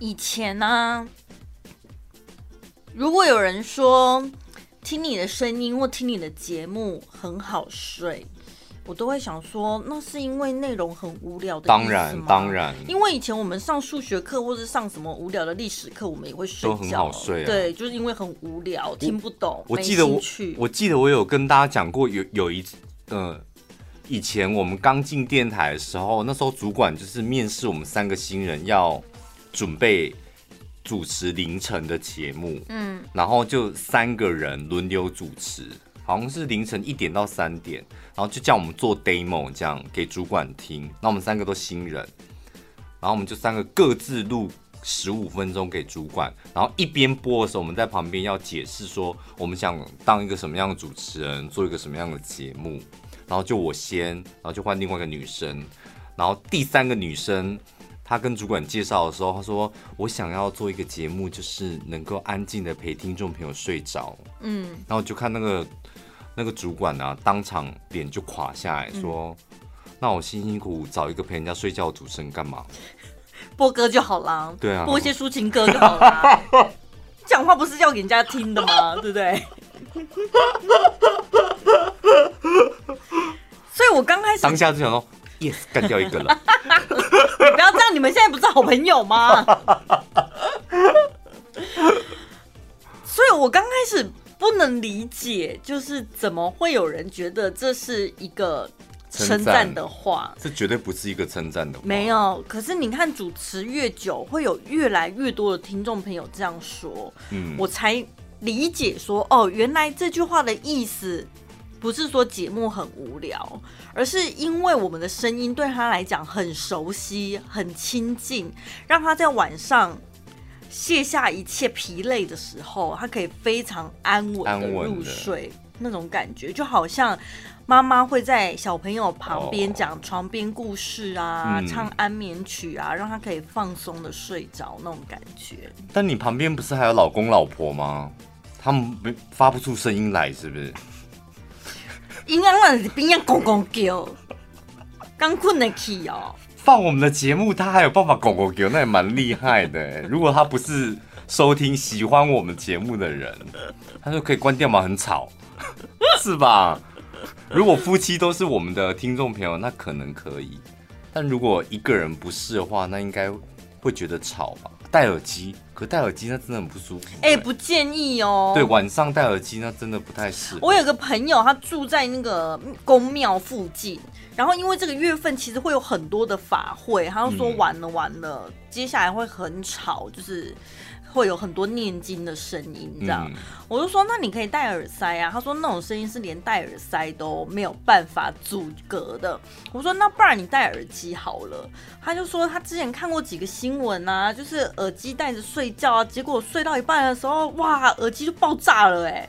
以前呢、啊，如果有人说听你的声音或听你的节目很好睡。我都会想说，那是因为内容很无聊的？当然，当然。因为以前我们上数学课或者上什么无聊的历史课，我们也会睡觉，都很好睡啊。对，就是因为很无聊，听不懂，我记得我，我记得我有跟大家讲过，有有一次，呃，以前我们刚进电台的时候，那时候主管就是面试我们三个新人，要准备主持凌晨的节目，嗯，然后就三个人轮流主持。好像是凌晨一点到三点，然后就叫我们做 demo，这样给主管听。那我们三个都新人，然后我们就三个各自录十五分钟给主管，然后一边播的时候，我们在旁边要解释说我们想当一个什么样的主持人，做一个什么样的节目。然后就我先，然后就换另外一个女生，然后第三个女生她跟主管介绍的时候，他说我想要做一个节目，就是能够安静的陪听众朋友睡着。嗯，然后就看那个。那个主管呢、啊，当场脸就垮下来说：“嗯、那我辛辛苦苦找一个陪人家睡觉的主持人干嘛？播歌就好啦。对啊，播一些抒情歌就好啦。讲话不是要给人家听的吗？对不对？所以我刚开始当下就想说，yes，干掉一个了。你不要这样，你们现在不是好朋友吗？所以我刚开始。不能理解，就是怎么会有人觉得这是一个称赞的话？这绝对不是一个称赞的话。没有，可是你看主持越久，会有越来越多的听众朋友这样说，嗯，我才理解说，哦，原来这句话的意思不是说节目很无聊，而是因为我们的声音对他来讲很熟悉、很亲近，让他在晚上。卸下一切疲累的时候，他可以非常安稳的入睡，那种感觉就好像妈妈会在小朋友旁边讲床边故事啊，哦、唱安眠曲啊，让他可以放松的睡着那种感觉。但你旁边不是还有老公老婆吗？他们没发不出声音来，是不是？应该让边边公公叫，刚困得起哦。放我们的节目，他还有办法狗狗叫，那也蛮厉害的。如果他不是收听喜欢我们节目的人，他就可以关掉吗？很吵，是吧？如果夫妻都是我们的听众朋友，那可能可以。但如果一个人不是的话，那应该会觉得吵吧？戴耳机，可戴耳机那真的很不舒服。哎、欸，不建议哦。对，晚上戴耳机那真的不太适合。我有个朋友，他住在那个宫庙附近，然后因为这个月份其实会有很多的法会，他就说完了完了，嗯、接下来会很吵，就是。会有很多念经的声音，这样，嗯、我就说，那你可以戴耳塞啊。他说那种声音是连戴耳塞都没有办法阻隔的。我说那不然你戴耳机好了。他就说他之前看过几个新闻啊，就是耳机戴着睡觉啊，结果睡到一半的时候，哇，耳机就爆炸了哎、欸。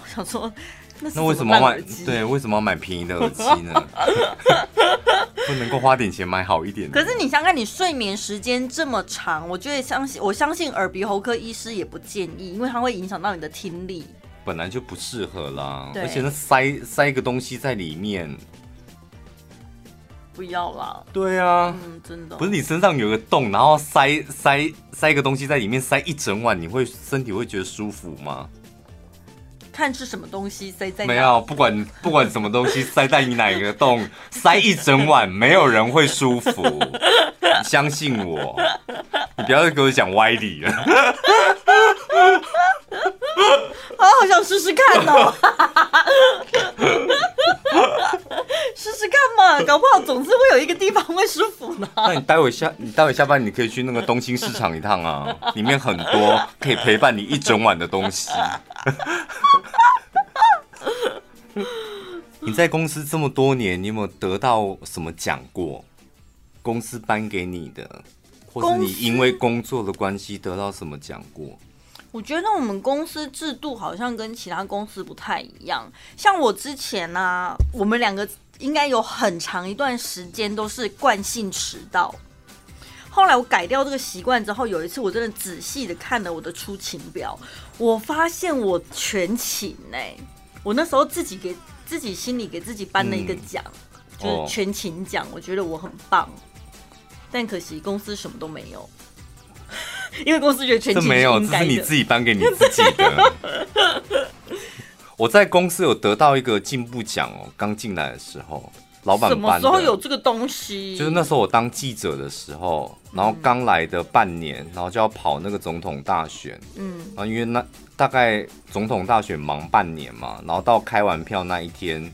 我想说。那，那为什么要买？对，为什么要买便宜的耳机呢？不能够花点钱买好一点的。可是你想看，你睡眠时间这么长，我觉得相信，我相信耳鼻喉科医师也不建议，因为它会影响到你的听力。本来就不适合啦，而且那塞塞一个东西在里面，不要啦。对啊，嗯，真的。不是你身上有个洞，然后塞塞塞一个东西在里面塞一整晚，你会身体会觉得舒服吗？看是什么东西塞在没有，不管不管什么东西塞在你哪个洞，塞一整晚，没有人会舒服。你 相信我，你不要再给我讲歪理了。啊，好想试试看哦！试试看嘛，搞不好总是会有一个地方会舒服呢。那你待会下，你待会下班，你可以去那个东兴市场一趟啊，里面很多可以陪伴你一整晚的东西。你在公司这么多年，你有没有得到什么奖过？公司颁给你的，或是你因为工作的关系得到什么奖过？我觉得我们公司制度好像跟其他公司不太一样。像我之前呢、啊，我们两个应该有很长一段时间都是惯性迟到。后来我改掉这个习惯之后，有一次我真的仔细的看了我的出勤表，我发现我全勤呢、欸。我那时候自己给自己心里给自己颁了一个奖，嗯、就是全勤奖，我觉得我很棒。但可惜公司什么都没有。因为公司觉得全勤是没有，这是你自己颁给你自己的。我在公司有得到一个进步奖哦，刚进来的时候，老板。什么时候有这个东西？就是那时候我当记者的时候，然后刚来的半年，然后就要跑那个总统大选，嗯，然后因为那大概总统大选忙半年嘛，然后到开完票那一天，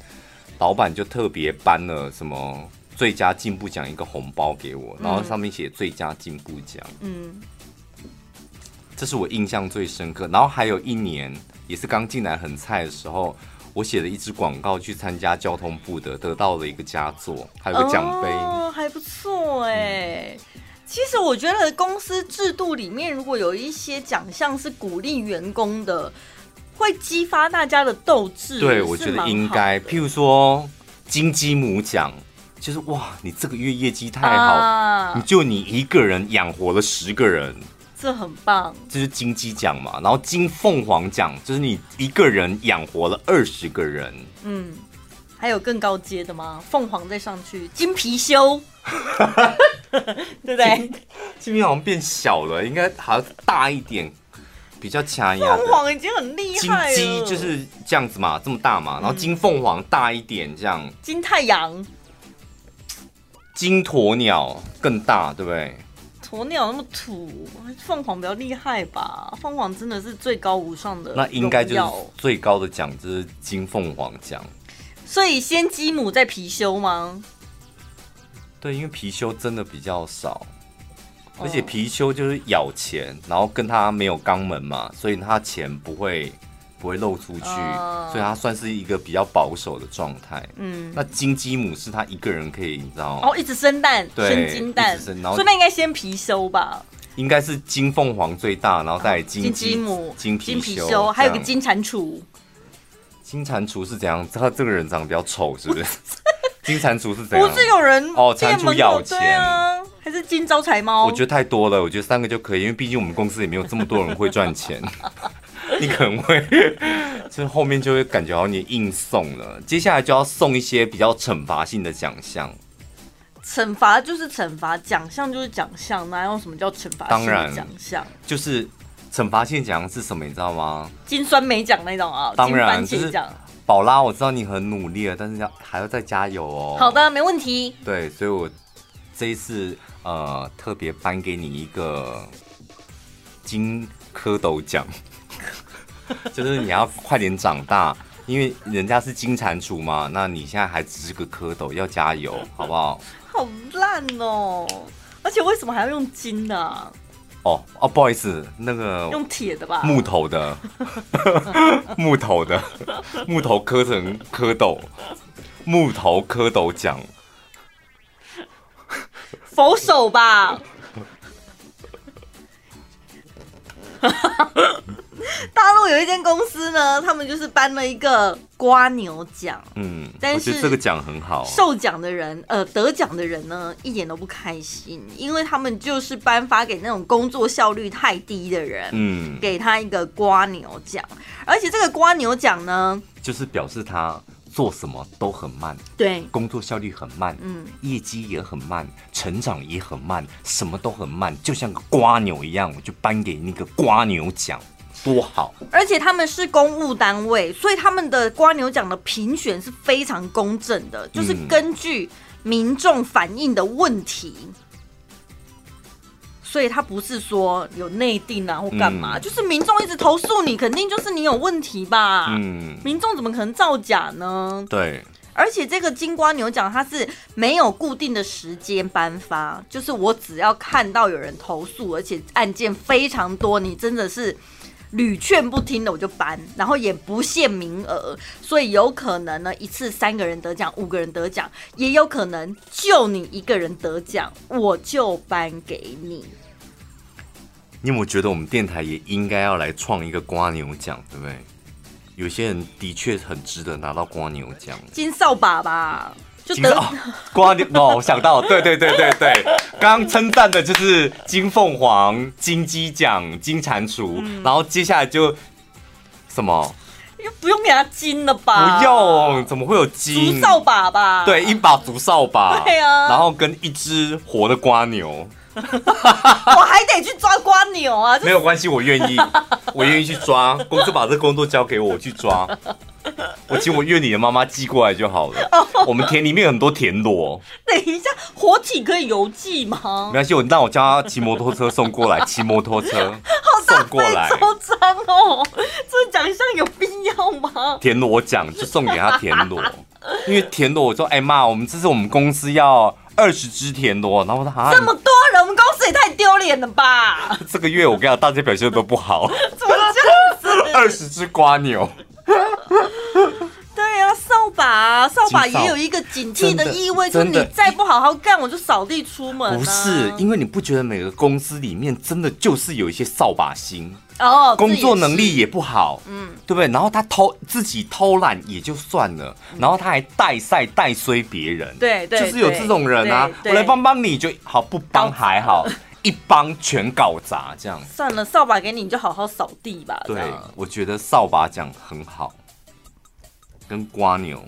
老板就特别颁了什么最佳进步奖一个红包给我，然后上面写最佳进步奖，嗯，这是我印象最深刻。然后还有一年。也是刚进来很菜的时候，我写了一支广告去参加交通部的，得到了一个佳作，还有个奖杯，哦，还不错哎。嗯、其实我觉得公司制度里面，如果有一些奖项是鼓励员工的，会激发大家的斗志。对，我觉得应该，譬如说金鸡母奖，就是哇，你这个月业绩太好，啊、你就你一个人养活了十个人。这很棒，这是金鸡奖嘛，然后金凤凰奖就是你一个人养活了二十个人。嗯，还有更高阶的吗？凤凰再上去，金貔貅，对不对？金貔好像变小了，应该还要大一点，比较掐压。凤凰已经很厉害了。金鸡就是这样子嘛，这么大嘛，然后金凤凰大一点，这样。嗯、金太阳，金鸵鸟更大，对不对？鸵鸟那么土，凤凰比较厉害吧？凤凰真的是最高无上的，那应该就是最高的奖，就是金凤凰奖。所以先鸡母再貔貅吗？对，因为貔貅真的比较少，而且貔貅就是咬钱，然后跟它没有肛门嘛，所以它钱不会。不会漏出去，呃、所以他算是一个比较保守的状态。嗯，那金鸡母是他一个人可以，你知道吗？哦，一直生蛋，对生金蛋，所以那应该先貔貅吧？应该是金凤凰最大，然后再金鸡母、金貔貅，还有个金蟾蜍。金蟾蜍是怎样？他这个人长得比较丑，是不是？金蟾蜍是怎样？不是有人哦，蟾蜍咬钱啊？还是金招财猫？我觉得太多了，我觉得三个就可以，因为毕竟我们公司也没有这么多人会赚钱。你可能会，就后面就会感觉好像你硬送了。接下来就要送一些比较惩罚性的奖项。惩罚就是惩罚，奖项就是奖项，哪有什么叫惩罚性的奖项？就是惩罚性奖项是什么？你知道吗？金酸梅奖那种啊。当然，就是宝拉，我知道你很努力了，但是要还要再加油哦。好的，没问题。对，所以我这一次呃特别颁给你一个金蝌蚪奖。就是你要快点长大，因为人家是金蟾蜍嘛，那你现在还只是个蝌蚪，要加油，好不好？好烂哦！而且为什么还要用金呢？啊？哦哦，不好意思，那个用铁的吧？木头的，木头的，木头磕成蝌蚪，木头蝌蚪奖，佛手吧。大陆有一间公司呢，他们就是颁了一个瓜牛奖。嗯，但是这个奖很好。受奖的人，呃，得奖的人呢，一点都不开心，因为他们就是颁发给那种工作效率太低的人，嗯，给他一个瓜牛奖。而且这个瓜牛奖呢，就是表示他做什么都很慢，对，工作效率很慢，嗯，业绩也很慢，成长也很慢，什么都很慢，就像个瓜牛一样，我就颁给那个瓜牛奖。多好！而且他们是公务单位，所以他们的瓜牛奖的评选是非常公正的，就是根据民众反映的问题，嗯、所以他不是说有内定啊或干嘛，嗯、就是民众一直投诉你，肯定就是你有问题吧？嗯，民众怎么可能造假呢？对，而且这个金瓜牛奖它是没有固定的时间颁发，就是我只要看到有人投诉，而且案件非常多，你真的是。屡劝不听的我就搬，然后也不限名额，所以有可能呢一次三个人得奖，五个人得奖，也有可能就你一个人得奖，我就颁给你。你有没有觉得我们电台也应该要来创一个瓜牛奖，对不对？有些人的确很值得拿到瓜牛奖，金扫把吧。就得蜗牛哦，我想到，对对对对对，刚 刚称赞的就是金凤凰、金鸡奖、金蟾蜍，嗯、然后接下来就什么？又不用给他金了吧？不用，怎么会有金？竹扫把吧？对，一把竹扫把。对啊，然后跟一只活的瓜牛。我还得去抓瓜牛啊！没有关系，我愿意，我愿意去抓。公司把这工作交给我，我去抓。我请我院里的妈妈寄过来就好了。我们田里面有很多田螺。等一下，活体可以邮寄吗？没关系，我让我叫他骑摩托车送过来，骑摩托车送过来。好大费周章哦，这奖项有必要吗？田螺奖就送给他田螺，因为田螺我说，哎妈，我们这是我们公司要。二十只田螺，然后他这么多人，我们公司也太丢脸了吧？这个月我跟你讲，大家表现都不好。怎么这样子？二十只瓜牛。对啊，扫把，扫把也有一个警惕的意味，就是你再不好好干，我就扫地出门。不是，因为你不觉得每个公司里面真的就是有一些扫把星？哦，工作能力也不好，嗯，对不对？然后他偷自己偷懒也就算了，然后他还带赛带衰别人，对对，就是有这种人啊。我来帮帮你就好，不帮还好，一帮全搞砸这样。算了，扫把给你，你就好好扫地吧。对，我觉得扫把奖很好，跟瓜牛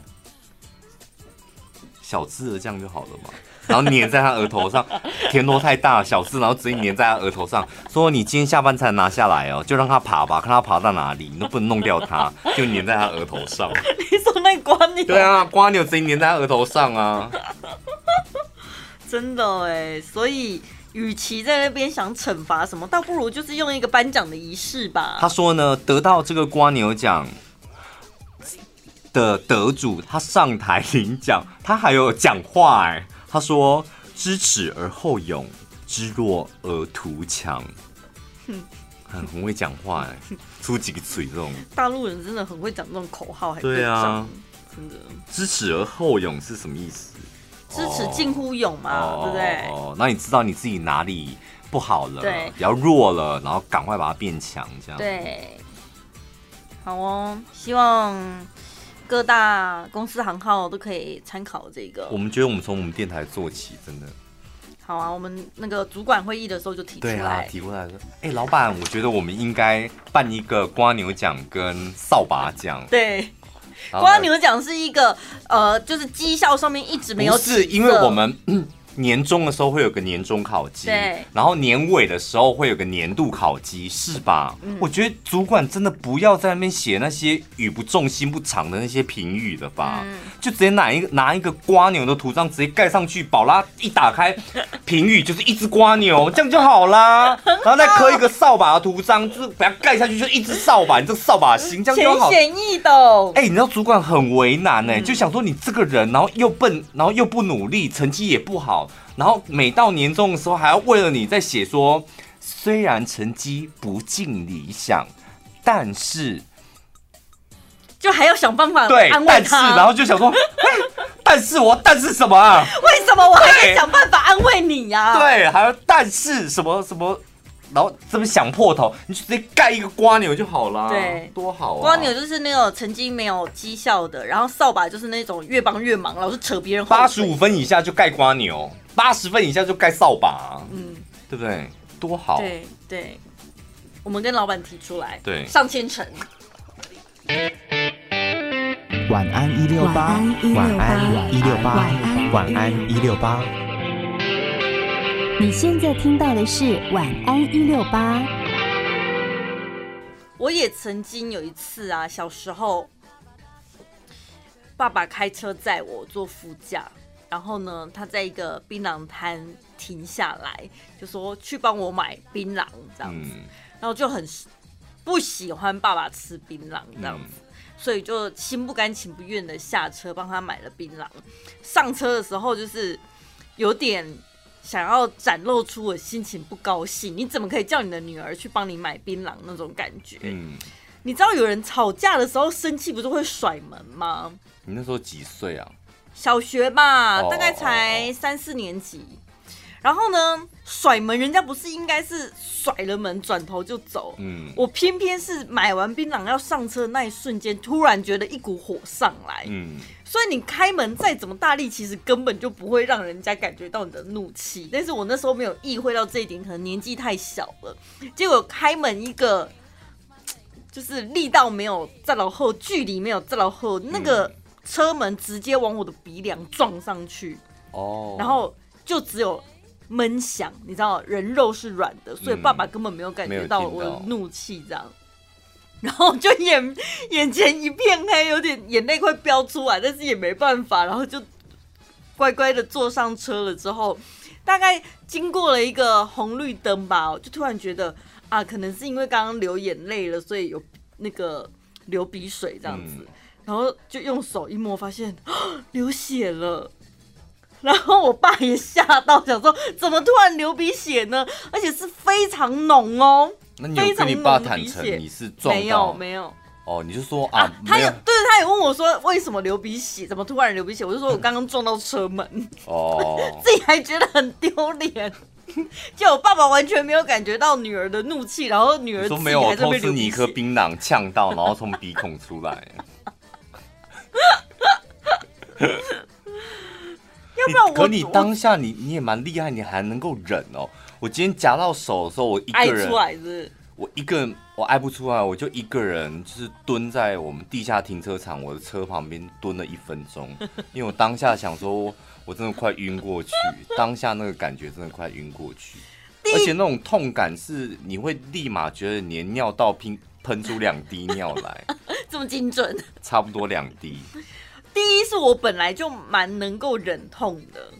小智的这样就好了嘛。然后粘在他额头上，田螺太大小智，然后直接粘在他额头上，说你今天下班才拿下来哦，就让他爬吧，看他爬到哪里，你都不能弄掉他，就粘在他额头上。你说那瓜牛？对啊，瓜牛直接粘在他额头上啊。真的哎，所以与其在那边想惩罚什么，倒不如就是用一个颁奖的仪式吧。他说呢，得到这个瓜牛奖的得主，他上台领奖，他还有讲话哎。他说：“知耻而后勇，知弱而图强。”很很会讲话哎，出几个嘴这种。大陆人真的很会讲这种口号，还对啊，真的。知耻而后勇是什么意思？知耻近乎勇嘛，哦、对不对？哦，那你知道你自己哪里不好了，对，比较弱了，然后赶快把它变强，这样。对，好哦，希望。各大公司行号都可以参考这个。我们觉得我们从我们电台做起，真的。好啊，我们那个主管会议的时候就提出来。对啊，提过来说，哎、欸，老板，我觉得我们应该办一个瓜牛奖跟扫把奖。对，蜗牛奖是一个呃，就是绩效上面一直没有。不是，因为我们。嗯年终的时候会有个年终考绩，对，然后年尾的时候会有个年度考绩，是吧？嗯，我觉得主管真的不要在那边写那些语不重心不长的那些评语了吧，嗯，就直接拿一个拿一个瓜牛的图章直接盖上去，宝拉一打开评语就是一只瓜牛，这样就好啦。然后再刻一个扫把的图章，就是把它盖下去就一只扫把，你这个扫把星 这样就好。浅显易懂。哎，你知道主管很为难哎，就想说你这个人，然后又笨，然后又不努力，成绩也不好。然后每到年终的时候，还要为了你在写说，虽然成绩不尽理想，但是就还要想办法对安慰他。但是，然后就想说，但是我但是什么啊？为什么我还得想办法安慰你呀、啊？对，还要但是什么什么，然后这么想破头，你就直接盖一个瓜牛就好了。对，多好啊！瓜牛就是那种成绩没有绩效的，然后扫把就是那种越帮越忙，老是扯别人。八十五分以下就盖瓜牛。八十分以下就盖扫把、啊，嗯，对不对？多好。对对，我们跟老板提出来，对，上千层。晚安一六八，晚安一六八，晚安一六八。你现在听到的是晚安一六八。我也曾经有一次啊，小时候，爸爸开车载我坐副驾。然后呢，他在一个槟榔摊停下来，就说去帮我买槟榔这样子。嗯、然后就很不喜欢爸爸吃槟榔这样子，嗯、所以就心不甘情不愿的下车帮他买了槟榔。上车的时候就是有点想要展露出我心情不高兴，你怎么可以叫你的女儿去帮你买槟榔那种感觉？嗯、你知道有人吵架的时候生气不是会甩门吗？你那时候几岁啊？小学吧，大概才三四年级。Oh, oh, oh. 然后呢，甩门，人家不是应该是甩了门转头就走？嗯，我偏偏是买完槟榔要上车的那一瞬间，突然觉得一股火上来。嗯，所以你开门再怎么大力，其实根本就不会让人家感觉到你的怒气。但是我那时候没有意会到这一点，可能年纪太小了。结果开门一个，就是力道没有再老后，距离没有再老后，那个。车门直接往我的鼻梁撞上去，哦，然后就只有闷响，你知道人肉是软的，所以爸爸根本没有感觉到我的怒气这样。嗯、然后就眼眼前一片黑，有点眼泪快飙出来，但是也没办法，然后就乖乖的坐上车了。之后大概经过了一个红绿灯吧，就突然觉得啊，可能是因为刚刚流眼泪了，所以有那个流鼻水这样子。嗯、然后就用手一摸，发现流血了。然后我爸也吓到，想说怎么突然流鼻血呢？而且是非常浓哦。那你有跟你爸坦诚你是撞到？没有没有。哦，你就说啊，啊他有对，他也问我说为什么流鼻血，怎么突然流鼻血？我就说我刚刚撞到车门。哦。自己还觉得很丢脸，就我爸爸完全没有感觉到女儿的怒气，然后女儿说没有，我偷吃你一颗槟榔呛到，然后从鼻孔出来。要不然我可你当下你你也蛮厉害，你还能够忍哦。我今天夹到手的时候，我一个人，我一个人我爱不出来，我就一个人就是蹲在我们地下停车场我的车旁边蹲了一分钟，因为我当下想说，我真的快晕过去，当下那个感觉真的快晕过去，而且那种痛感是你会立马觉得你的尿道喷喷出两滴尿来，这么精准，差不多两滴。第一是我本来就蛮能够忍痛的，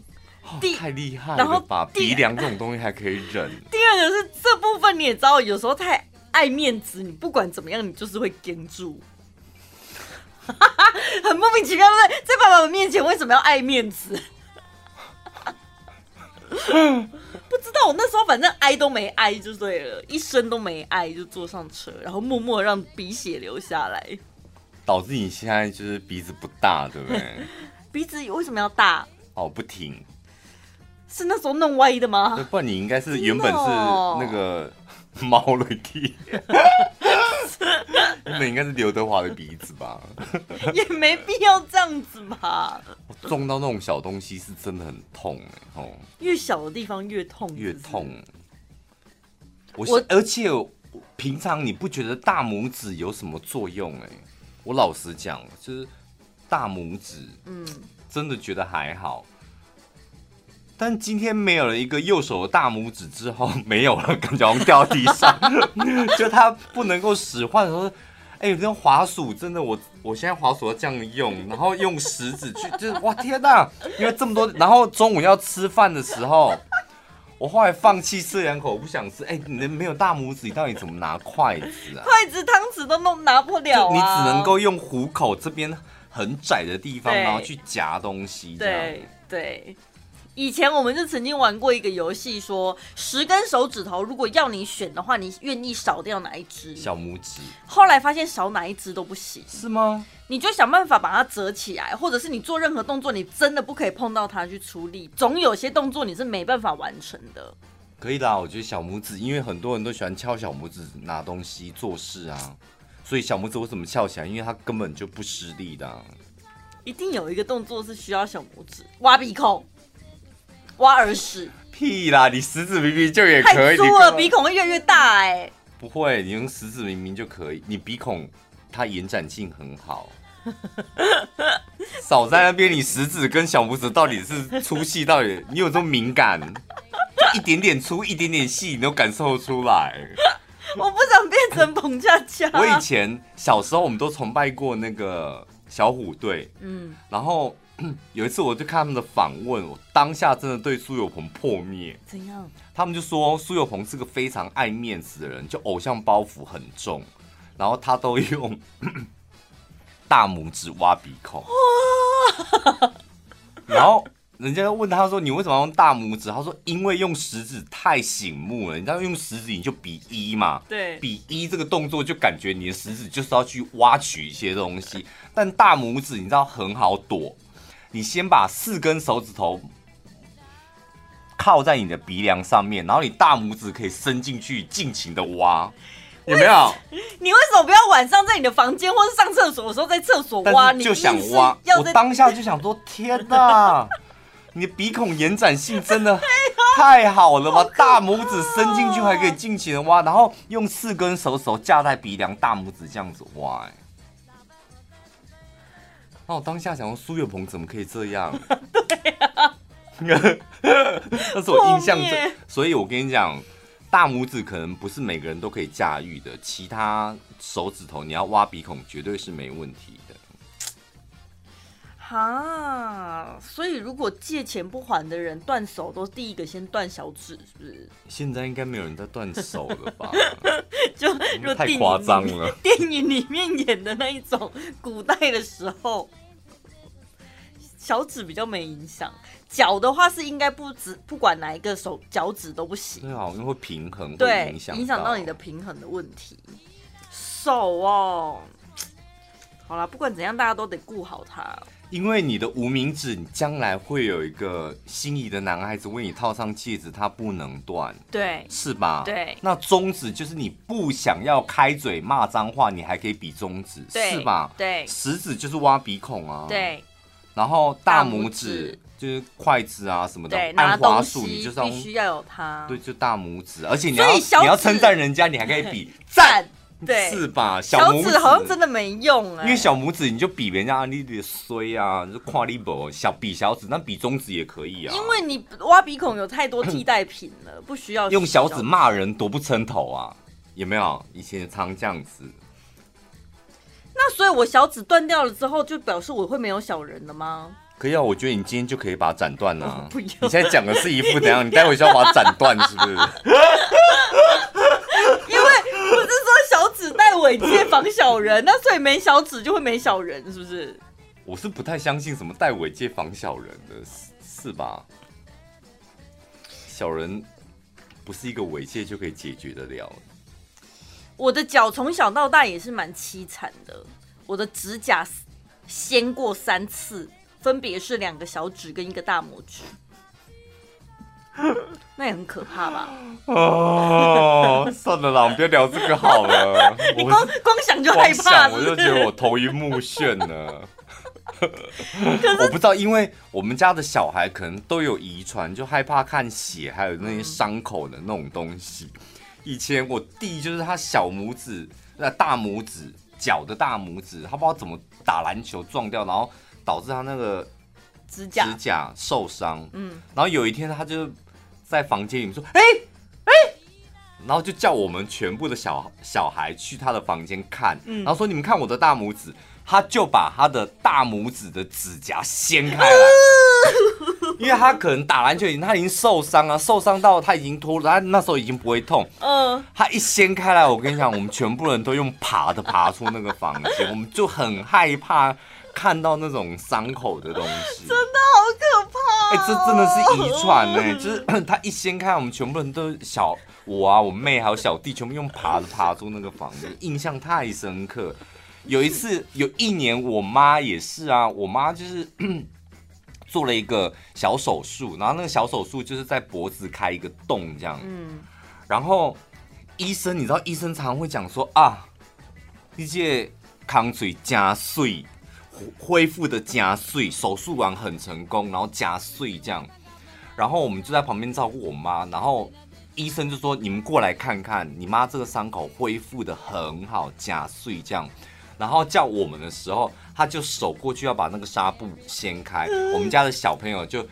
哦、太厉害了，然后把鼻梁这种东西还可以忍。第二个是这部分你也知道，有时候太爱面子，你不管怎么样，你就是会跟住，很莫名其妙，对不对？在爸爸面前为什么要爱面子？不知道，我那时候反正挨都没挨就对了，一声都没挨就坐上车，然后默默让鼻血流下来。导致你现在就是鼻子不大，对不对？鼻子为什么要大？哦，不挺，是那时候弄歪的吗？不然你应该是原本是那个 猫的鼻，原本应该是刘德华的鼻子吧？也没必要这样子吧？撞到那种小东西是真的很痛哎，哦，越小的地方越痛，越痛。我我而且平常你不觉得大拇指有什么作用哎？我老实讲，就是大拇指，嗯，真的觉得还好。嗯、但今天没有了一个右手的大拇指之后，没有了，感觉好像掉地上，就它不能够使唤。说，哎、欸，这种滑鼠真的，我我现在滑鼠要这样用，然后用食指去，就是哇天哪！因为这么多，然后中午要吃饭的时候。我后来放弃吃两口，我不想吃。哎、欸，你没有大拇指，你到底怎么拿筷子啊？筷子、汤匙都弄拿不了啊！你只能够用虎口这边很窄的地方，然后去夹东西。对对。以前我们就曾经玩过一个游戏，说十根手指头，如果要你选的话，你愿意少掉哪一只？小拇指。后来发现少哪一只都不行。是吗？你就想办法把它折起来，或者是你做任何动作，你真的不可以碰到它去出力。总有些动作你是没办法完成的。可以啦，我觉得小拇指，因为很多人都喜欢翘小拇指拿东西做事啊，所以小拇指为什么翘起来？因为它根本就不施力的啊。一定有一个动作是需要小拇指，挖鼻孔。挖耳屎？屁啦！你食指明明就也可以，太粗了，鼻孔会越来越大哎、欸。不会，你用食指明明就可以。你鼻孔它延展性很好。少在那边，你食指跟小拇指到底是粗细到底？你有这么敏感？就一点点粗，一点点细，你都感受出来。我不想变成彭佳佳。我以前小时候，我们都崇拜过那个小虎队。嗯，然后。有一次，我就看他们的访问，我当下真的对苏有朋破灭。怎样？他们就说苏有朋是个非常爱面子的人，就偶像包袱很重，然后他都用 大拇指挖鼻孔。哇然后人家问他说：“你为什么要用大拇指？”他说：“因为用食指太醒目了，你知道用食指你就比一嘛，对，比一这个动作就感觉你的食指就是要去挖取一些东西，但大拇指你知道很好躲。”你先把四根手指头靠在你的鼻梁上面，然后你大拇指可以伸进去尽情的挖，有没有？你为什么不要晚上在你的房间或者上厕所的时候在厕所挖？你就想挖，我当下就想说：天哪，你的鼻孔延展性真的 太好了吧？大拇指伸进去还可以尽情的挖，然后用四根手指头架在鼻梁，大拇指这样子挖，哎。那我当下想说，苏月鹏怎么可以这样？对啊，那是我印象中，所以我跟你讲，大拇指可能不是每个人都可以驾驭的，其他手指头你要挖鼻孔绝对是没问题的。哈，所以如果借钱不还的人断手，都第一个先断小指，是不是？现在应该没有人在断手了吧？就太夸张了。电影里面演的那一种古代的时候，小指比较没影响。脚的话是应该不止，不管哪一个手脚趾都不行。对啊，因为会平衡，对，影响影响到你的平衡的问题。手哦，好啦，不管怎样，大家都得顾好它。因为你的无名指，你将来会有一个心仪的男孩子为你套上戒指，他不能断，对，是吧？对。那中指就是你不想要开嘴骂脏话，你还可以比中指，是吧？对。食指就是挖鼻孔啊，对。然后大拇指就是筷子啊什么的，按滑鼠你就是要必须要有它，对，就大拇指，而且你要你要称赞人家，你还可以比 赞。对，是吧？小拇指好像真的没用哎、欸，因为小拇指你就比人家你的衰啊，就跨力不小比小指，那比中指也可以啊。因为你挖鼻孔有太多替代品了，不需要用小指骂人多不称头啊？有没有？以前常这样子。那所以我小指断掉了之后，就表示我会没有小人了吗？可以啊，我觉得你今天就可以把它斩断啊。不要，你现在讲的是一副怎样？你待会就要把它斩断，是不是？因为不是说小尾戒防小人，那所以没小指就会没小人，是不是？我是不太相信什么戴尾戒防小人的，是吧？小人不是一个尾戒就可以解决得了。我的脚从小到大也是蛮凄惨的，我的指甲掀过三次，分别是两个小指跟一个大拇指。那也很可怕吧？哦，算了啦，我们不要聊这个好了。你光光想就害怕是是，我就觉得我头晕目眩呢。我不知道，因为我们家的小孩可能都有遗传，就害怕看血，还有那些伤口的那种东西。以前我弟就是他小拇指、那大拇指、脚的大拇指，他不知道怎么打篮球撞掉，然后导致他那个指甲指甲受伤。嗯，然后有一天他就。在房间里面说：“哎、欸、哎、欸，然后就叫我们全部的小小孩去他的房间看，嗯，然后说你们看我的大拇指，他就把他的大拇指的指甲掀开来，因为他可能打篮球已经他已经受伤了，受伤到他已经脱了，他那时候已经不会痛，嗯，他一掀开来，我跟你讲，我们全部人都用爬的爬出那个房间，我们就很害怕。”看到那种伤口的东西，真 哎，这真的是遗传哎，就是 他一掀开，我们全部人都小我啊，我妹还有小弟，全部用爬的爬出那个房子，印象太深刻。有一次，有一年，我妈也是啊，我妈就是 做了一个小手术，然后那个小手术就是在脖子开一个洞这样，嗯，然后医生，你知道医生常常会讲说啊，一些康水加碎。恢复的加碎，手术完很成功，然后加碎这样，然后我们就在旁边照顾我妈，然后医生就说：“你们过来看看，你妈这个伤口恢复的很好，加碎这样。”然后叫我们的时候，他就手过去要把那个纱布掀开，我们家的小朋友就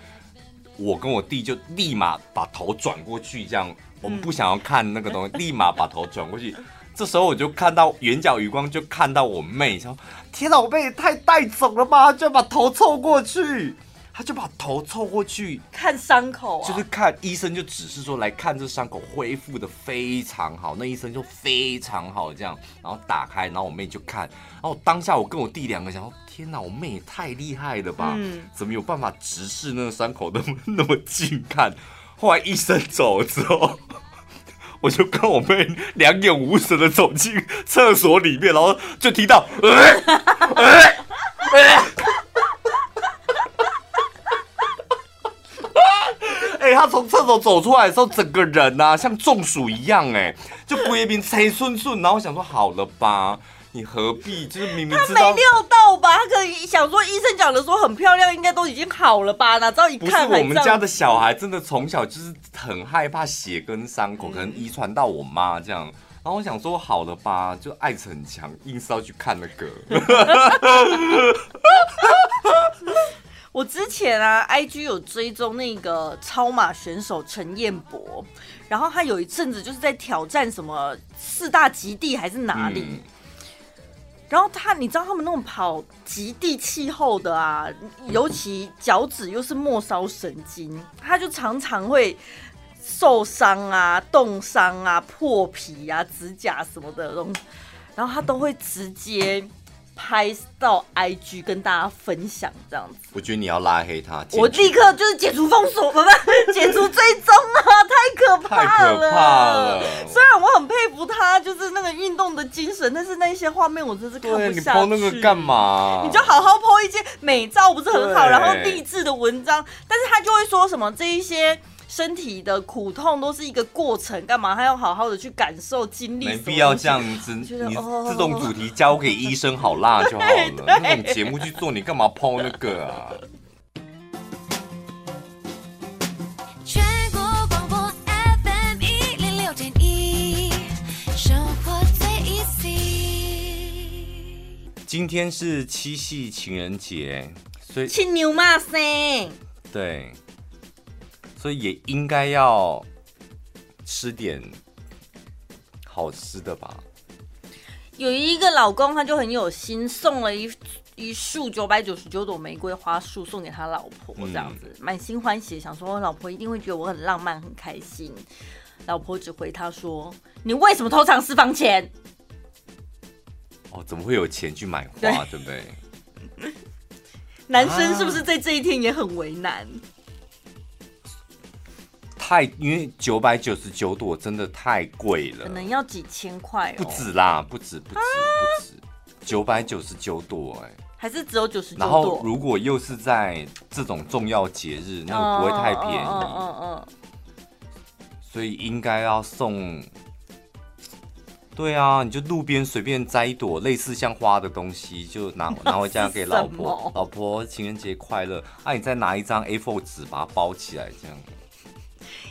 我跟我弟就立马把头转过去，这样我们不想要看那个东西，立马把头转过去。这时候我就看到眼角余光，就看到我妹，说：“天哪，我妹也太带走了吧！”她就把头凑过去，她就把头凑过去看伤口啊，就是看医生就只是说来看这伤口恢复的非常好，那医生就非常好这样，然后打开，然后我妹就看，然后当下我跟我弟两个想说：“天哪，我妹也太厉害了吧！嗯，怎么有办法直视那个伤口那么 那么近看？”后来医生走了之后。我就跟我妹两眼无神的走进厕所里面，然后就听到，哎、呃，呃，哎、他从厕所走出来的时候，整个人呐、啊、像中暑一样，哎，就规边吹顺顺，然后我想说好了吧。你何必 就是明明他没料到吧？他可能想说医生讲的说很漂亮，应该都已经好了吧？哪知道一看不是我们家的小孩真的从小就是很害怕血跟伤口，嗯、可能遗传到我妈这样。然后我想说好了吧，就爱逞强，硬是要去看那个。我之前啊，IG 有追踪那个超马选手陈彦博，然后他有一阵子就是在挑战什么四大极地还是哪里，嗯、然后他你知道他们那种跑极地气候的啊，尤其脚趾又是末梢神经，他就常常会受伤啊、冻伤啊、破皮啊、指甲什么的东西，然后他都会直接。拍到 IG 跟大家分享这样子，我觉得你要拉黑他，我立刻就是解除封锁，不不，解除追踪啊！太可怕了，太可怕了。虽然我很佩服他，就是那个运动的精神，但是那些画面我真是看不下去。你 po 那个干嘛？你就好好 po 一些美照，不是很好？然后励志的文章，但是他就会说什么这一些。身体的苦痛都是一个过程，干嘛还要好好的去感受经历？没必要这样子，你这种主题交给医生好辣就好了。那种节目去做，你干嘛抛那个啊？全国广播 FM 一零六点一，生活最 easy。今天是七夕情人节，所以亲牛马声对。所以也应该要吃点好吃的吧。有一个老公，他就很有心，送了一一束九百九十九朵玫瑰花束送给他老婆，这样子满、嗯、心欢喜，想说我老婆一定会觉得我很浪漫、很开心。老婆只回他说：“你为什么偷藏私房钱？”哦，怎么会有钱去买花？对，对不对？男生是不是在这一天也很为难？太，因为九百九十九朵真的太贵了，可能要几千块哦。不止啦，不止，不止，不止，九百九十九朵哎，还是只有九十九朵。然后如果又是在这种重要节日，那个不会太便宜。嗯嗯嗯。所以应该要送。对啊，你就路边随便摘一朵类似像花的东西，就拿 拿回家给老婆。老婆情人节快乐。啊，你再拿一张 A4 纸把它包起来，这样。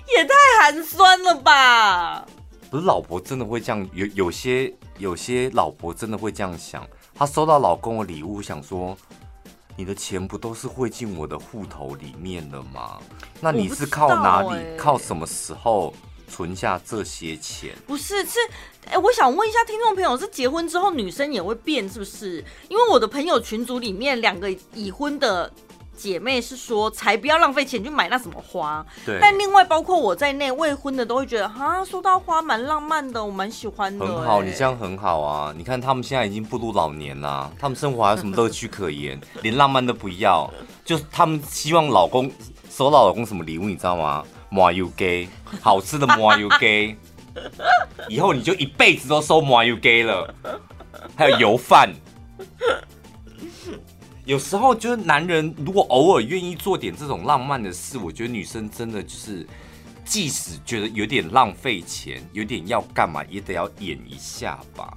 也太寒酸了吧！不是老婆真的会这样，有有些有些老婆真的会这样想。她收到老公的礼物，想说：“你的钱不都是汇进我的户头里面了吗？那你是靠哪里？欸、靠什么时候存下这些钱？”不是，是哎、欸，我想问一下听众朋友，是结婚之后女生也会变，是不是？因为我的朋友群组里面两个已婚的。姐妹是说，才不要浪费钱去买那什么花。对。但另外包括我在内，未婚的都会觉得，哈，收到花蛮浪漫的，我蛮喜欢的。很好，你这样很好啊！你看他们现在已经步入老年了，他们生活还有什么乐趣可言？连浪漫都不要，就是他们希望老公收到老公什么礼物，你知道吗？麻油鸡，好吃的麻油鸡。以后你就一辈子都收麻油鸡了，还有油饭。有时候就是男人如果偶尔愿意做点这种浪漫的事，我觉得女生真的就是，即使觉得有点浪费钱，有点要干嘛，也得要演一下吧。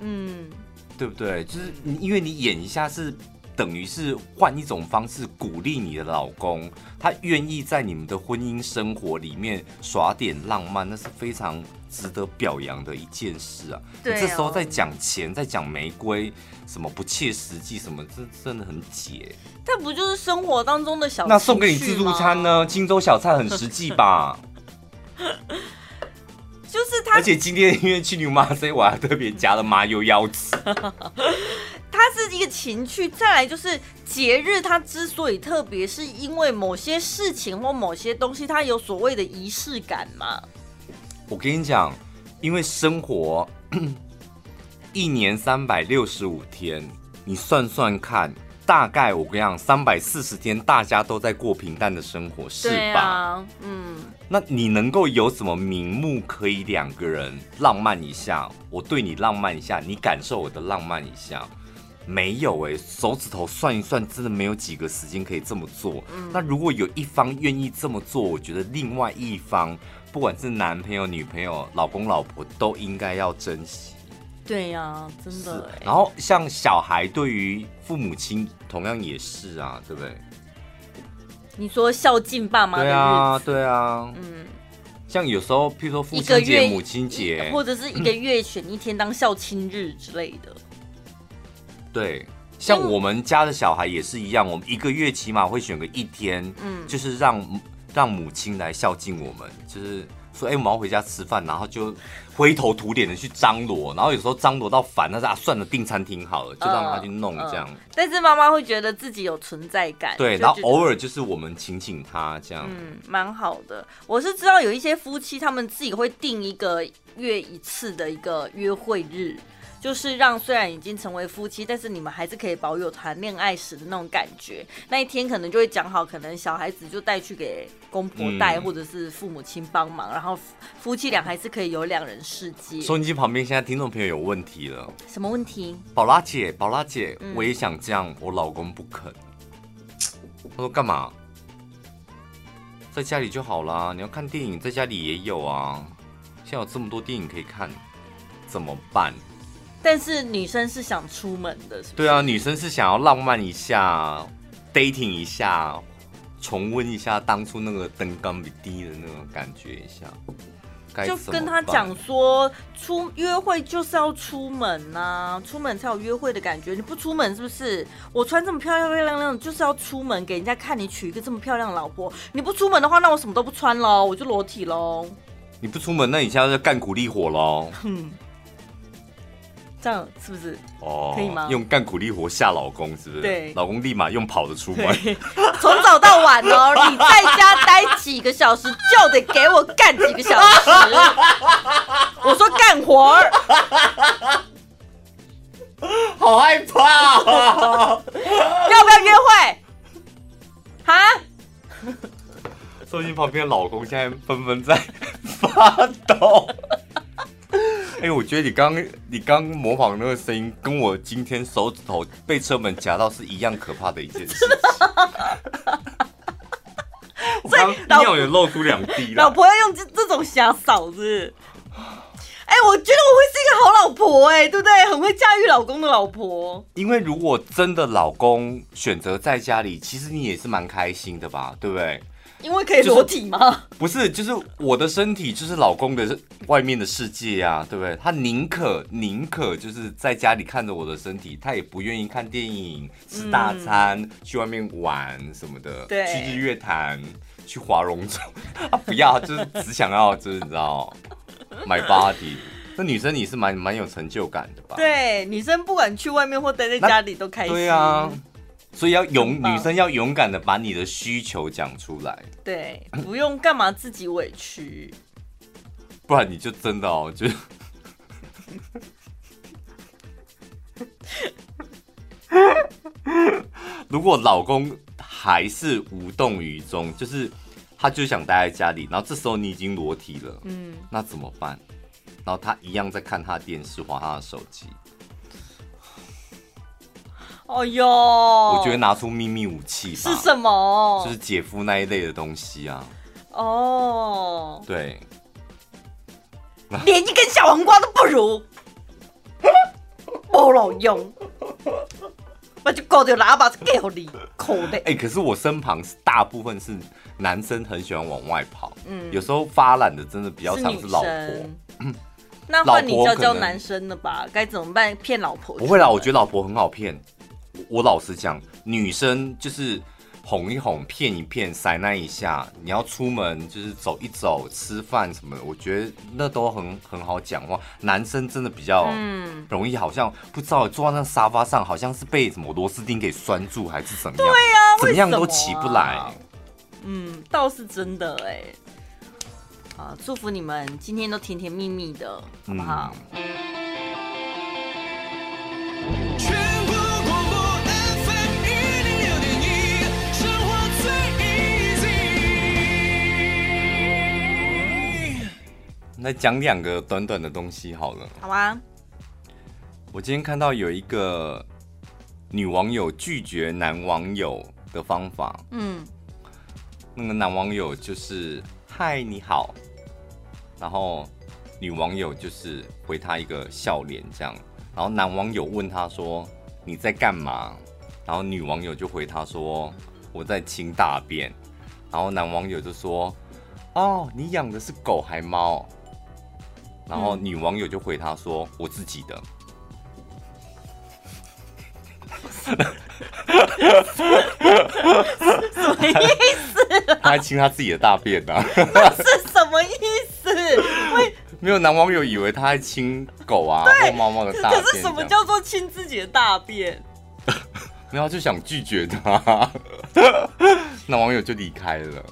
嗯，对不对？就是因为你演一下是等于是换一种方式鼓励你的老公，他愿意在你们的婚姻生活里面耍点浪漫，那是非常值得表扬的一件事啊。对哦。这时候在讲钱，在讲玫瑰。什么不切实际？什么这真的很解？但不就是生活当中的小？那送给你自助餐呢？荆州小菜很实际吧？就是他，而且今天因为去牛妈，所以我还特别加了麻油腰子。它是一个情趣，再来就是节日，它之所以特别，是因为某些事情或某些东西，它有所谓的仪式感嘛。我跟你讲，因为生活。一年三百六十五天，你算算看，大概我跟你讲，三百四十天大家都在过平淡的生活，是吧？啊、嗯。那你能够有什么名目可以两个人浪漫一下？我对你浪漫一下，你感受我的浪漫一下？没有哎、欸，手指头算一算，真的没有几个时间可以这么做。嗯、那如果有一方愿意这么做，我觉得另外一方，不管是男朋友、女朋友、老公、老婆，都应该要珍惜。对呀、啊，真的。然后像小孩对于父母亲同样也是啊，对不对？你说孝敬爸妈对啊，对啊，嗯。像有时候，譬如说父亲节、母亲节，或者是一个月选一天当孝亲日之类的。对，像我们家的小孩也是一样，我们一个月起码会选个一天，嗯，就是让让母亲来孝敬我们，就是。说哎，我们要回家吃饭，然后就灰头土脸的去张罗，然后有时候张罗到烦，那是啊，算了，订餐厅好了，就让他去弄这样。嗯嗯、但是妈妈会觉得自己有存在感，对，然后偶尔就是我们请请他这样，嗯，蛮好的。我是知道有一些夫妻，他们自己会定一个月一次的一个约会日。就是让虽然已经成为夫妻，但是你们还是可以保有谈恋爱时的那种感觉。那一天可能就会讲好，可能小孩子就带去给公婆带，嗯、或者是父母亲帮忙，然后夫妻俩还是可以有两人世界。收音机旁边现在听众朋友有问题了，什么问题？宝拉姐，宝拉姐，嗯、我也想这样，我老公不肯。他说干嘛？在家里就好啦，你要看电影，在家里也有啊。现在有这么多电影可以看，怎么办？但是女生是想出门的是不是？对啊，女生是想要浪漫一下，dating 一下，重温一下当初那个登高比低的那种感觉一下。就跟他讲说，出约会就是要出门呐、啊，出门才有约会的感觉。你不出门是不是？我穿这么漂漂亮亮，就是要出门给人家看你娶一个这么漂亮的老婆。你不出门的话，那我什么都不穿喽，我就裸体喽。你不出门，那你现在就干苦力活喽。哼。这样是不是？哦，可以吗？用干苦力活吓老公，是不是？对，老公立马用跑的出门，从早到晚哦，你在家待几个小时，就得给我干几个小时。我说干活儿，好害怕哦！要不要约会？哈？收音旁边的老公现在纷纷在发抖。哎、欸，我觉得你刚你刚模仿那个声音，跟我今天手指头被车门夹到是一样可怕的一件事情。我刚尿也露出两滴了。老婆要用这这种瞎嫂子。哎、欸，我觉得我会是一个好老婆，哎，对不对？很会驾驭老公的老婆。因为如果真的老公选择在家里，其实你也是蛮开心的吧，对不对？因为可以裸体吗？就是、不是，就是我的身体就是老公的外面的世界呀、啊，对不对？他宁可宁可就是在家里看着我的身体，他也不愿意看电影、吃大餐、嗯、去外面玩什么的，对，去日月潭、去划龙舟，他不要，就是只想要就是你知道 买 body。那女生你是蛮蛮有成就感的吧？对，女生不管去外面或待在家里都开心。对啊。所以要勇，女生要勇敢的把你的需求讲出来。对，不用干嘛自己委屈，不然你就真的哦，就 如果老公还是无动于衷，就是他就想待在家里，然后这时候你已经裸体了，嗯，那怎么办？然后他一样在看他电视，滑他的手机。哦哟，我觉得拿出秘密武器吧。是什么？就是姐夫那一类的东西啊。哦，对，连一根小黄瓜都不如，不老用，我就搞掉喇叭给你，可怜。哎，可是我身旁是大部分是男生，很喜欢往外跑。嗯，有时候发懒的真的比较常是老婆。嗯，那换你教教男生了吧？该怎么办？骗老婆？不会啦，我觉得老婆很好骗。我老实讲，女生就是哄一哄、骗一骗、塞那一下。你要出门就是走一走、吃饭什么的，我觉得那都很很好讲话。男生真的比较容易，好像不知道坐在那沙发上，好像是被什么螺丝钉给拴住，还是怎么样？对呀、啊，怎么样都起不来。嗯，倒是真的哎。啊，祝福你们今天都甜甜蜜蜜的，好不好？嗯来讲两个短短的东西好了。好啊。我今天看到有一个女网友拒绝男网友的方法。嗯。那个男网友就是“嗨，你好”，然后女网友就是回他一个笑脸这样。然后男网友问他说：“你在干嘛？”然后女网友就回他说：“我在清大便。”然后男网友就说：“哦，你养的是狗还猫？”然后女网友就回他说：“我自己的。”什么意思？他还亲他自己的大便啊？是什么意思？没有男网友以为他还亲狗啊，或猫猫的大便。可是什么叫做亲自己的大便？然后就想拒绝他，男网友就离开了。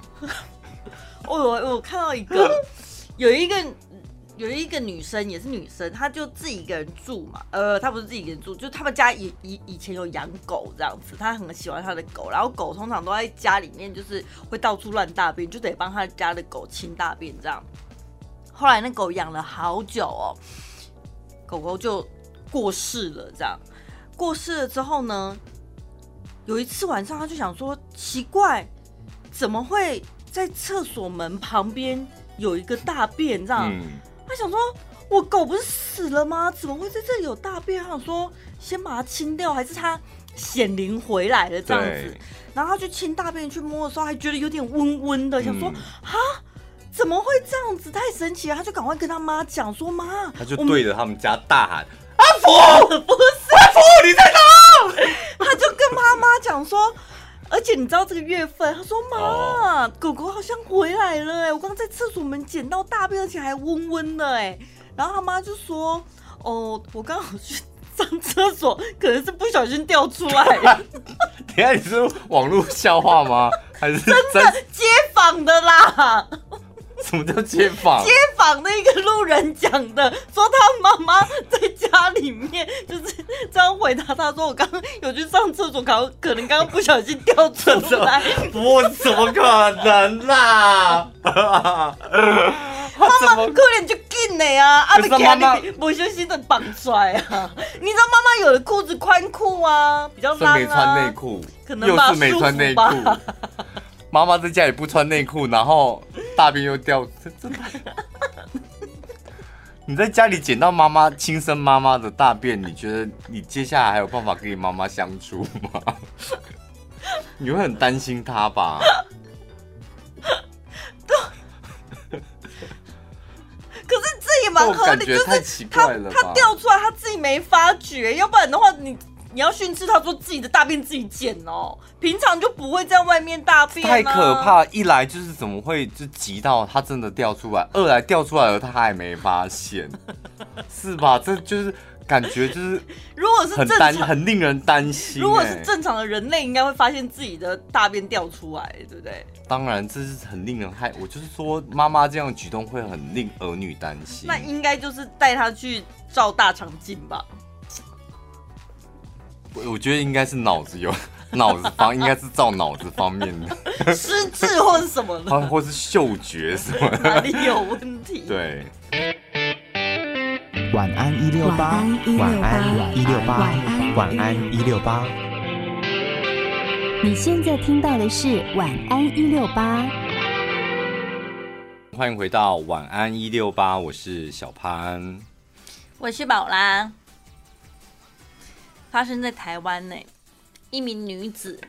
我我我看到一个，有一个有一个女生也是女生，她就自己一个人住嘛。呃，她不是自己一个人住，就他们家以以以前有养狗这样子，她很喜欢她的狗，然后狗通常都在家里面，就是会到处乱大便，就得帮她家的狗清大便这样。后来那狗养了好久哦，狗狗就过世了，这样过世了之后呢？有一次晚上，他就想说奇怪，怎么会在厕所门旁边有一个大便？这样，他想说，我狗不是死了吗？怎么会在这里有大便？他想说，先把它清掉，还是它显灵回来了这样子？然后他去清大便去摸的时候，还觉得有点温温的，想说啊，怎么会这样子？太神奇了！他就赶快跟他妈讲说，妈，他就对着他们家大喊：“阿福，不是阿福，你在哪？” 他就跟妈妈讲说，而且你知道这个月份，他说妈，oh. 狗狗好像回来了哎，我刚在厕所门捡到大便，而且还温温的哎。然后他妈就说，哦，我刚好去上厕所，可能是不小心掉出来。等下你是网络笑话吗？还是真的街坊的啦？什么叫街访？街访那个路人讲的，说他妈妈在家里面就是这样回答他说：“我刚刚有去上厕所，可可能刚刚不小心掉出来。”我怎么可能啦？妈妈可怜就紧的啊，啊，不给你不小心的绑出来啊！你知道妈妈有的裤子宽裤啊，比较拉啊，没穿内裤，可能又是没穿内裤。妈妈在家里不穿内裤，然后大便又掉，真的。你在家里捡到妈妈亲生妈妈的大便，你觉得你接下来还有办法跟你妈妈相处吗？你会很担心她吧？可是这也蛮合理，就是他他掉出来他自己没发觉，要不然的话你。你要训斥他说自己的大便自己捡哦，平常就不会在外面大便。太可怕！一来就是怎么会就急到他真的掉出来，二来掉出来了他还没发现，是吧？这就是感觉就是，如果是很担，很令人担心。如果是正常的人类，应该会发现自己的大便掉出来，对不对？当然，这是很令人害。我就是说，妈妈这样举动会很令儿女担心。那应该就是带他去照大肠镜吧。我觉得应该是脑子有脑子方，应该是照脑子方面的 失智或是什么的，或是嗅觉什么的，哪里有问题？对。晚安一六八，晚安一六八，晚安一六八。你现在听到的是晚安一六八。欢迎回到晚安一六八，我是小潘，我是宝拉。发生在台湾呢，一名女子，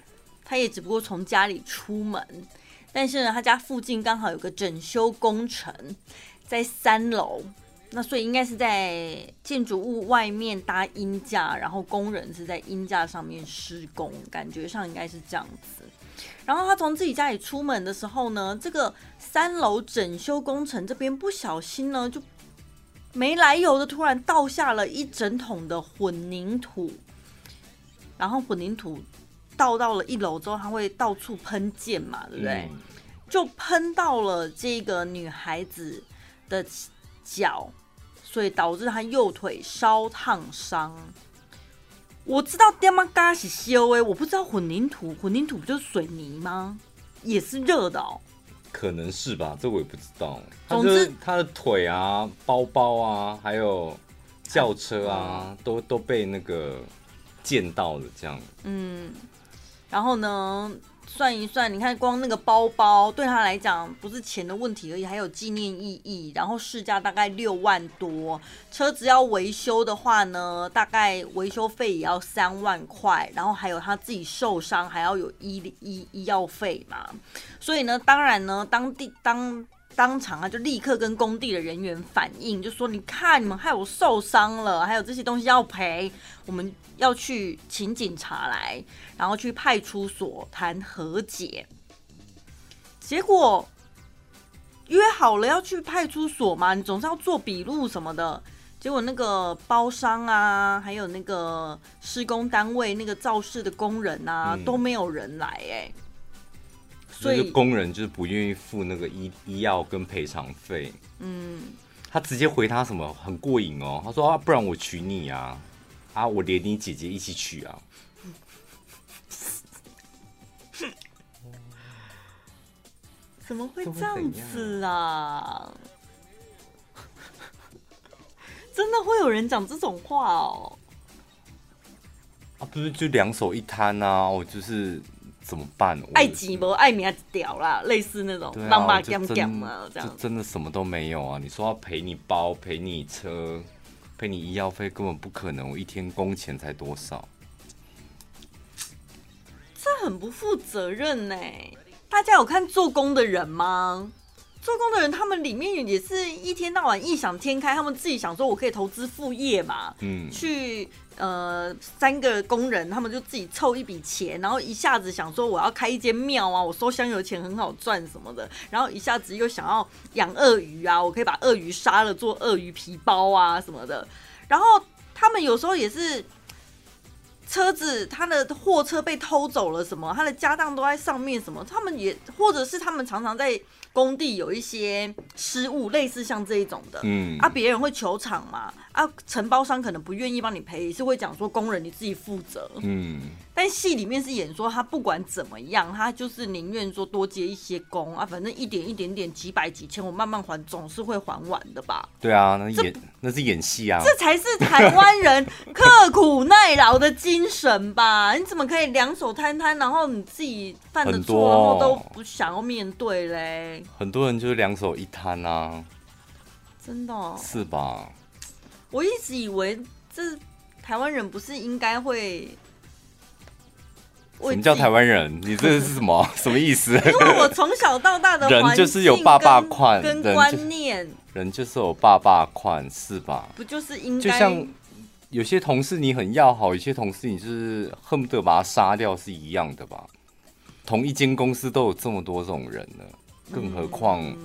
她也只不过从家里出门，但是呢，她家附近刚好有个整修工程，在三楼，那所以应该是在建筑物外面搭鹰架，然后工人是在鹰架上面施工，感觉上应该是这样子。然后她从自己家里出门的时候呢，这个三楼整修工程这边不小心呢，就没来由的突然倒下了一整桶的混凝土。然后混凝土倒到了一楼之后，它会到处喷溅嘛，对不对？嗯、就喷到了这个女孩子的脚，所以导致她右腿烧烫伤。我知道爹妈嘎是修哎，我不知道混凝土，混凝土不就是水泥吗？也是热的哦。可能是吧，这我也不知道。总之，他的腿啊、包包啊，还有轿车啊，嗯、都都被那个。见到的这样，嗯，然后呢，算一算，你看光那个包包对他来讲不是钱的问题而已，还有纪念意义。然后市价大概六万多，车子要维修的话呢，大概维修费也要三万块。然后还有他自己受伤还要有医医医药费嘛。所以呢，当然呢，当地当当场啊就立刻跟工地的人员反映，就说你看你们害我受伤了，还有这些东西要赔，我们要去请警察来，然后去派出所谈和解。结果约好了要去派出所嘛，你总是要做笔录什么的。结果那个包商啊，还有那个施工单位那个肇事的工人啊，嗯、都没有人来哎。所以工人就是不愿意付那个医医药跟赔偿费。嗯，他直接回他什么很过瘾哦，他说啊，不然我娶你啊，啊，我连你姐姐一起娶啊。怎么会这样子啊？真的会有人讲这种话哦？啊，不是就两手一摊啊？我就是怎么办？爱钱不爱命屌啦，类似那种妈妈讲讲啊，这样就真的什么都没有啊！你说要赔你包、赔你车、赔你医药费，根本不可能。我一天工钱才多少？这很不负责任呢。大家有看做工的人吗？做工的人，他们里面也是一天到晚异想天开，他们自己想说，我可以投资副业嘛，嗯，去呃三个工人，他们就自己凑一笔钱，然后一下子想说我要开一间庙啊，我收香油钱很好赚什么的，然后一下子又想要养鳄鱼啊，我可以把鳄鱼杀了做鳄鱼皮包啊什么的，然后他们有时候也是。车子，他的货车被偷走了，什么？他的家当都在上面，什么？他们也，或者是他们常常在工地有一些失误，类似像这一种的，嗯，啊，别人会求偿嘛，啊，承包商可能不愿意帮你赔，也是会讲说工人你自己负责，嗯。但戏里面是演说他不管怎么样，他就是宁愿说多接一些工啊，反正一点一点点几百几千，我慢慢还，总是会还完的吧？对啊，那演那是演戏啊，这才是台湾人刻苦耐劳的精神吧？你怎么可以两手摊摊，然后你自己犯的错，然后都不想要面对嘞？很多人就是两手一摊啊，真的哦？是吧？我一直以为这台湾人不是应该会。什么叫台湾人？你这是什么 什么意思？因为我从小到大的人就是有爸爸款跟观念人，人就是有爸爸款是吧？不就是应该？就像有些同事你很要好，有些同事你就是恨不得把他杀掉是一样的吧？同一间公司都有这么多这种人呢，更何况，嗯、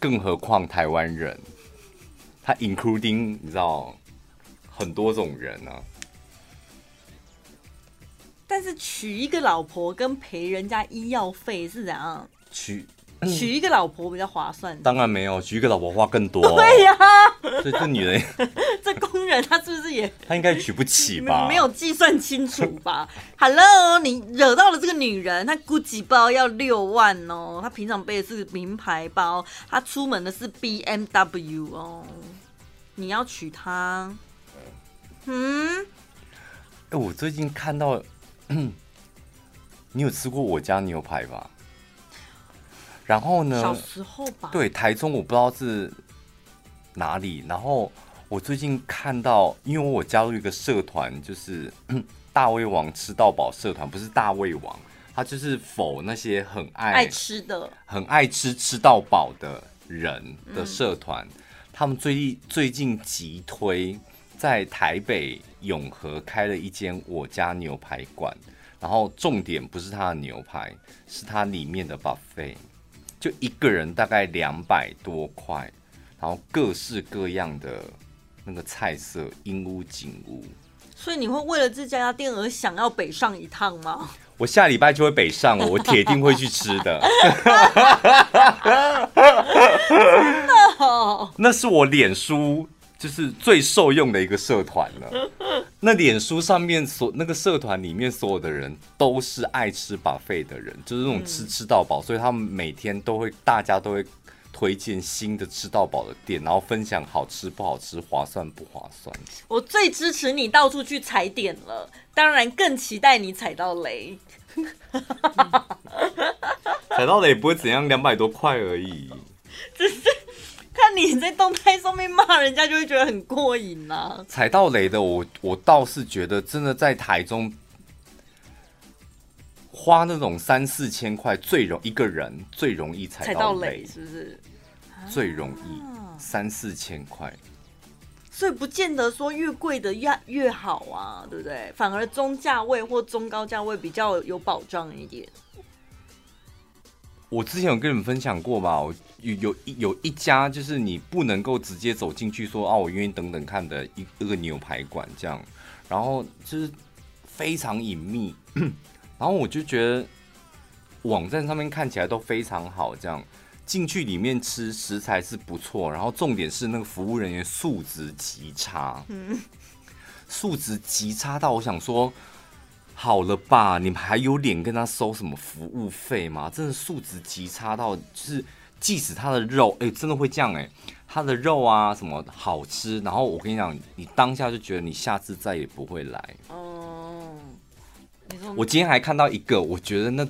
更何况台湾人，他 including 你知道很多种人呢、啊。但是娶一个老婆跟赔人家医药费是怎样？娶娶一个老婆比较划算？当然没有，娶一个老婆花更多。对呀、啊，所以这女人，这工人他是不是也？他应该娶不起吧？没有计算清楚吧？Hello，你惹到了这个女人，她 Gucci 包要六万哦，她平常背的是名牌包，她出门的是 BMW 哦，你要娶她？嗯？哎、欸，我最近看到。嗯，你有吃过我家牛排吧？然后呢？小时候吧。对，台中我不知道是哪里。然后我最近看到，因为我加入一个社团，就是 大胃王吃到饱社团，不是大胃王，他就是否那些很爱爱吃的、很爱吃吃到饱的人的社团。嗯、他们最近最近急推。在台北永和开了一间我家牛排馆，然后重点不是它的牛排，是它里面的 buffet，就一个人大概两百多块，然后各式各样的那个菜色，应屋尽屋。所以你会为了这家店而想要北上一趟吗？我下礼拜就会北上，我铁定会去吃的。真的哦？那是我脸书。就是最受用的一个社团了。那脸书上面所那个社团里面所有的人都是爱吃 buffet 的人，就是那种吃吃到饱，所以他们每天都会，大家都会推荐新的吃到饱的店，然后分享好吃不好吃，划算不划算。我最支持你到处去踩点了，当然更期待你踩到雷。踩到雷不会怎样，两百多块而已。只是。看你在动态上面骂人家，就会觉得很过瘾呐、啊。踩到雷的我，我倒是觉得真的在台中花那种三四千块最容一个人最容易踩到雷，是不是？最容易三四千块，所以不见得说越贵的越越好啊，对不对？反而中价位或中高价位比较有保障一点。我之前有跟你们分享过吧？有有有一家就是你不能够直接走进去说啊，我愿意等等看的一一个牛排馆这样，然后就是非常隐秘，然后我就觉得网站上面看起来都非常好，这样进去里面吃食材是不错，然后重点是那个服务人员素质极差，素质极差到我想说。好了吧，你们还有脸跟他收什么服务费吗？真的素质极差到，就是即使他的肉，哎、欸，真的会这样哎、欸，他的肉啊什么好吃，然后我跟你讲，你当下就觉得你下次再也不会来。哦，我今天还看到一个，我觉得那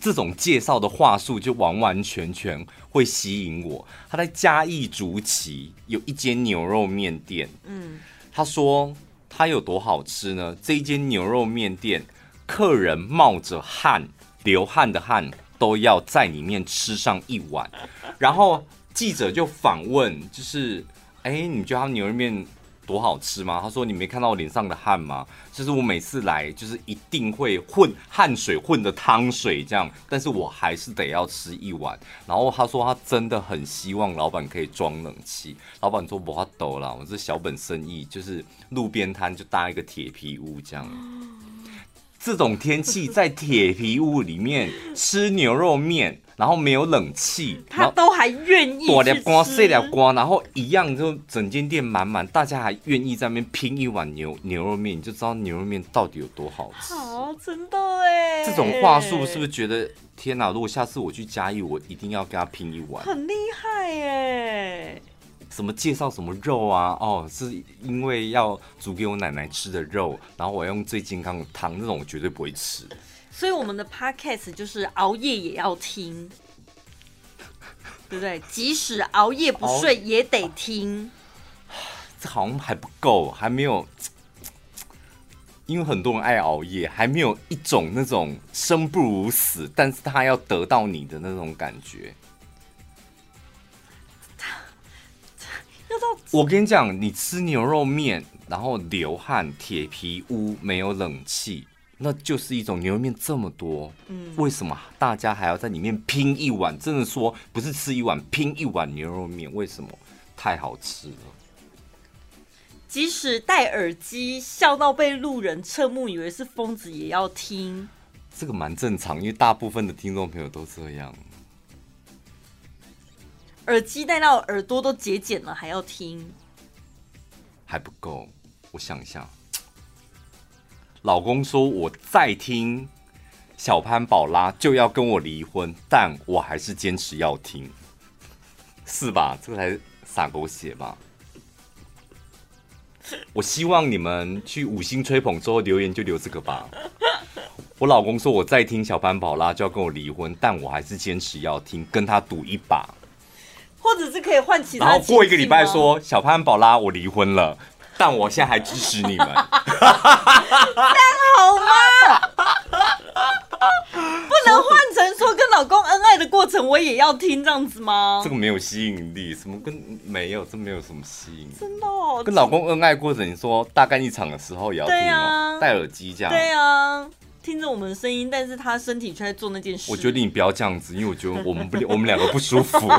这种介绍的话术就完完全全会吸引我。他在嘉义竹崎有一间牛肉面店，嗯，他说。它有多好吃呢？这一间牛肉面店，客人冒着汗、流汗的汗，都要在里面吃上一碗。然后记者就访问，就是，哎，你觉得他牛肉面多好吃吗？他说：“你没看到我脸上的汗吗？就是我每次来，就是一定会混汗水混的汤水这样，但是我还是得要吃一碗。然后他说他真的很希望老板可以装冷气。老板说不要抖了，我这小本生意，就是路边摊就搭一个铁皮屋这样。这种天气在铁皮屋里面吃牛肉面。”然后没有冷气，他都还愿意。大粒光、细粒光，然后一样就整间店满满，大家还愿意在那边拼一碗牛牛肉面，你就知道牛肉面到底有多好吃。好，真的哎！这种话术是不是觉得天哪？如果下次我去嘉义，我一定要跟他拼一碗。很厉害耶！什么介绍什么肉啊？哦，是因为要煮给我奶奶吃的肉，然后我要用最健康的汤，那种我绝对不会吃。所以我们的 podcast 就是熬夜也要听，对不对？即使熬夜不睡也得听。这好像还不够，还没有，因为很多人爱熬夜，还没有一种那种生不如死，但是他要得到你的那种感觉。我跟你讲，你吃牛肉面，然后流汗，铁皮屋没有冷气。那就是一种牛肉面这么多，嗯，为什么大家还要在里面拼一碗？真的说不是吃一碗，拼一碗牛肉面，为什么？太好吃了。即使戴耳机笑到被路人侧目以为是疯子，也要听。这个蛮正常，因为大部分的听众朋友都这样。耳机戴到耳朵都节俭了，还要听？还不够，我想一下。老公说：“我再听小潘宝拉就要跟我离婚，但我还是坚持要听，是吧？这个才洒狗血吧？我希望你们去五星吹捧之后留言就留这个吧。我老公说我再听小潘宝拉就要跟我离婚，但我还是坚持要听，跟他赌一把，或者是可以换其他。然后过一个礼拜说小潘宝拉我离婚了。”但我现在还支持你们，这样好吗？不能换成说跟老公恩爱的过程，我也要听这样子吗？这个没有吸引力，什么跟没有，这没有什么吸引力。真的哦，跟老公恩爱过程，你说大干一场的时候也要听哦，戴耳机这样。对啊，听着我们的声音，但是他身体却在做那件事。我觉得你不要这样子，因为我觉得我们不，我们两个不舒服。